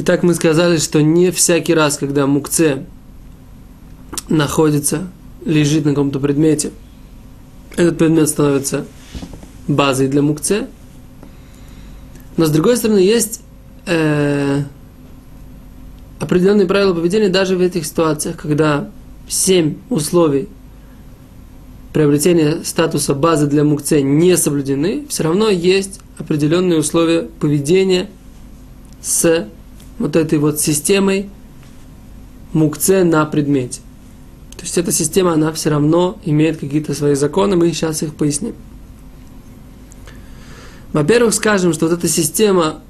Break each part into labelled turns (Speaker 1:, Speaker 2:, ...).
Speaker 1: Итак, мы сказали, что не всякий раз, когда мукце находится, лежит на каком-то предмете, этот предмет становится базой для мукце. Но с другой стороны, есть э, определенные правила поведения даже в этих ситуациях, когда семь условий приобретения статуса базы для мукце не соблюдены, все равно есть определенные условия поведения с вот этой вот системой мукце на предмете. То есть эта система, она все равно имеет какие-то свои законы, мы сейчас их поясним. Во-первых, скажем, что вот эта система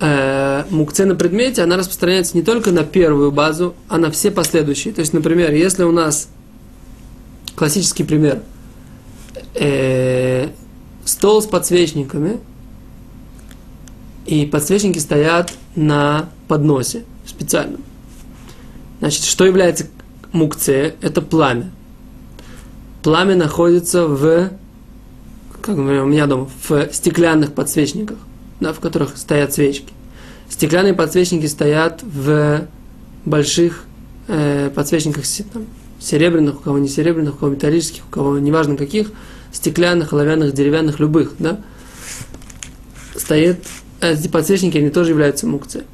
Speaker 1: э, мукце на предмете, она распространяется не только на первую базу, а на все последующие. То есть, например, если у нас классический пример, э, стол с подсвечниками, и подсвечники стоят на подносе специальном. Значит, что является мукце? Это пламя. Пламя находится в, как у меня дома, в стеклянных подсвечниках, да, в которых стоят свечки. Стеклянные подсвечники стоят в больших э, подсвечниках там, серебряных, у кого не серебряных, у кого металлических, у кого неважно каких, стеклянных, оловянных, деревянных, любых, да, стоит эти подсвечники, они тоже являются мукцией,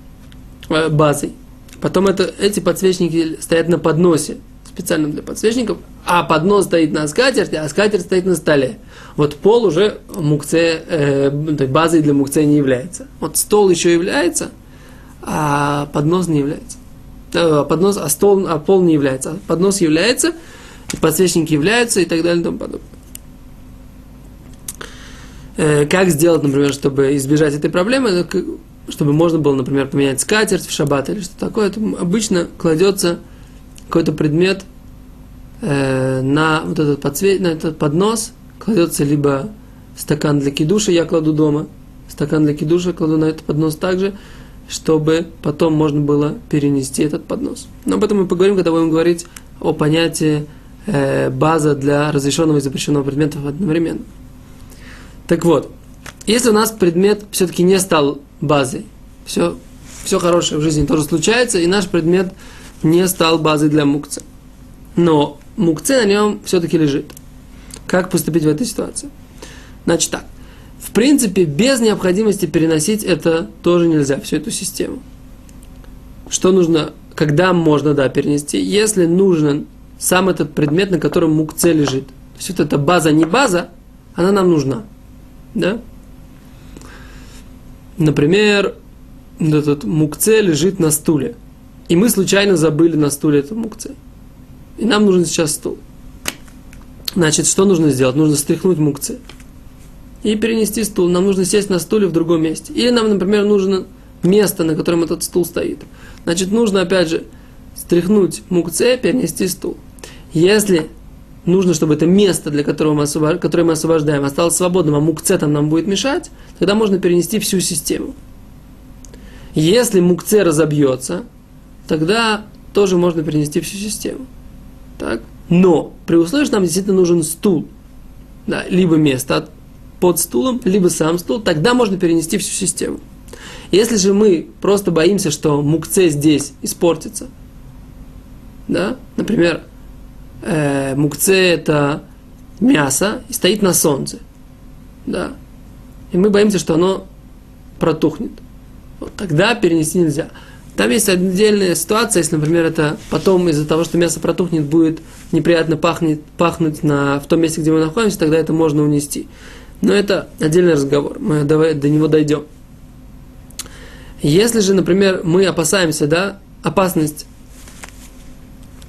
Speaker 1: э, базой. Потом это, эти подсвечники стоят на подносе, специально для подсвечников, а поднос стоит на скатерти, а скатерть стоит на столе. Вот пол уже мукце, э, базой для мукце не является. Вот стол еще является, а поднос не является. Э, поднос, а, стол, а пол не является. Поднос является, подсвечники являются и так далее и тому подобное. Э, как сделать, например, чтобы избежать этой проблемы, чтобы можно было, например, поменять скатерть в шаббат или что такое, это обычно кладется какой-то предмет э, на вот этот подсвет, на этот поднос, кладется либо стакан для кидуша, я кладу дома, стакан для кидуша кладу на этот поднос также, чтобы потом можно было перенести этот поднос. Но об этом мы поговорим, когда будем говорить о понятии э, база для разрешенного и запрещенного предметов одновременно. Так вот, если у нас предмет все-таки не стал базой, все, все хорошее в жизни тоже случается, и наш предмет не стал базой для мукца. Но мукце на нем все-таки лежит. Как поступить в этой ситуации? Значит так. В принципе, без необходимости переносить это тоже нельзя, всю эту систему. Что нужно, когда можно, да, перенести? Если нужен сам этот предмет, на котором мукце лежит. То есть вот эта база не база, она нам нужна. Да? Например, этот мукце лежит на стуле. И мы случайно забыли на стуле этот мукце. И нам нужен сейчас стул. Значит, что нужно сделать? Нужно стряхнуть мукце. И перенести стул. Нам нужно сесть на стуле в другом месте. Или нам, например, нужно место, на котором этот стул стоит. Значит, нужно, опять же, стряхнуть мукце, перенести стул. Если нужно, чтобы это место, для которого мы, освобож... которое мы освобождаем, осталось свободным, а мукце там нам будет мешать, тогда можно перенести всю систему. Если мукце разобьется, тогда тоже можно перенести всю систему. Так? Но при условии, что нам действительно нужен стул, да, либо место под стулом, либо сам стул, тогда можно перенести всю систему. Если же мы просто боимся, что мукце здесь испортится, да, например, э, мукце это мясо и стоит на солнце. Да. И мы боимся, что оно протухнет. Вот тогда перенести нельзя. Там есть отдельная ситуация, если, например, это потом из-за того, что мясо протухнет, будет неприятно пахнет, пахнуть на, в том месте, где мы находимся, тогда это можно унести. Но это отдельный разговор, мы давай до него дойдем. Если же, например, мы опасаемся, да, опасность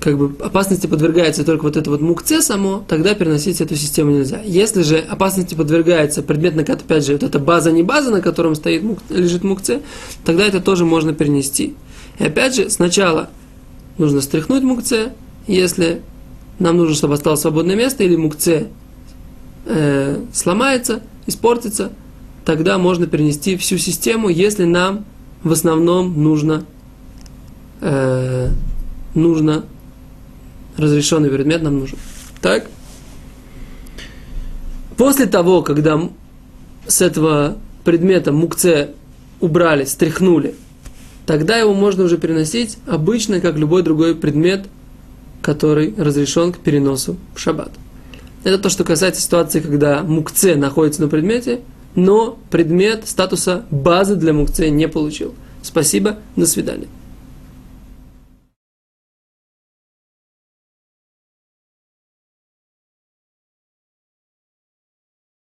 Speaker 1: как бы опасности подвергается только вот это вот мукце само, тогда переносить эту систему нельзя. Если же опасности подвергается предмет, на который, опять же, вот эта база не база, на котором стоит, лежит мукце, тогда это тоже можно перенести. И опять же, сначала нужно стряхнуть мукце, если нам нужно, чтобы осталось свободное место, или мукце э, сломается, испортится, тогда можно перенести всю систему, если нам в основном нужно, э, нужно разрешенный предмет нам нужен. Так? После того, когда с этого предмета мукце убрали, стряхнули, тогда его можно уже переносить обычно, как любой другой предмет, который разрешен к переносу в шаббат. Это то, что касается ситуации, когда мукце находится на предмете, но предмет статуса базы для мукце не получил. Спасибо, до свидания.